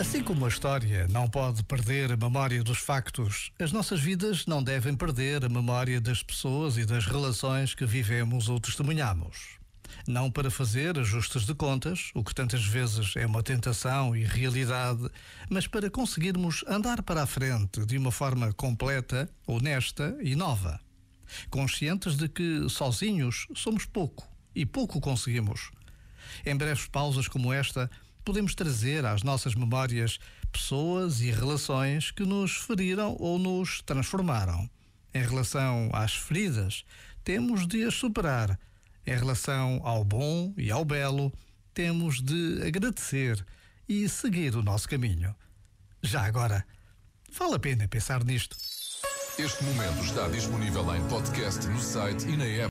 Assim como a história não pode perder a memória dos factos, as nossas vidas não devem perder a memória das pessoas e das relações que vivemos ou testemunhamos. Não para fazer ajustes de contas, o que tantas vezes é uma tentação e realidade, mas para conseguirmos andar para a frente de uma forma completa, honesta e nova. Conscientes de que sozinhos somos pouco e pouco conseguimos. Em breves pausas como esta, podemos trazer às nossas memórias pessoas e relações que nos feriram ou nos transformaram. Em relação às feridas, temos de as superar. Em relação ao bom e ao belo, temos de agradecer e seguir o nosso caminho. Já agora, vale a pena pensar nisto. Este momento está disponível em podcast no site e na app.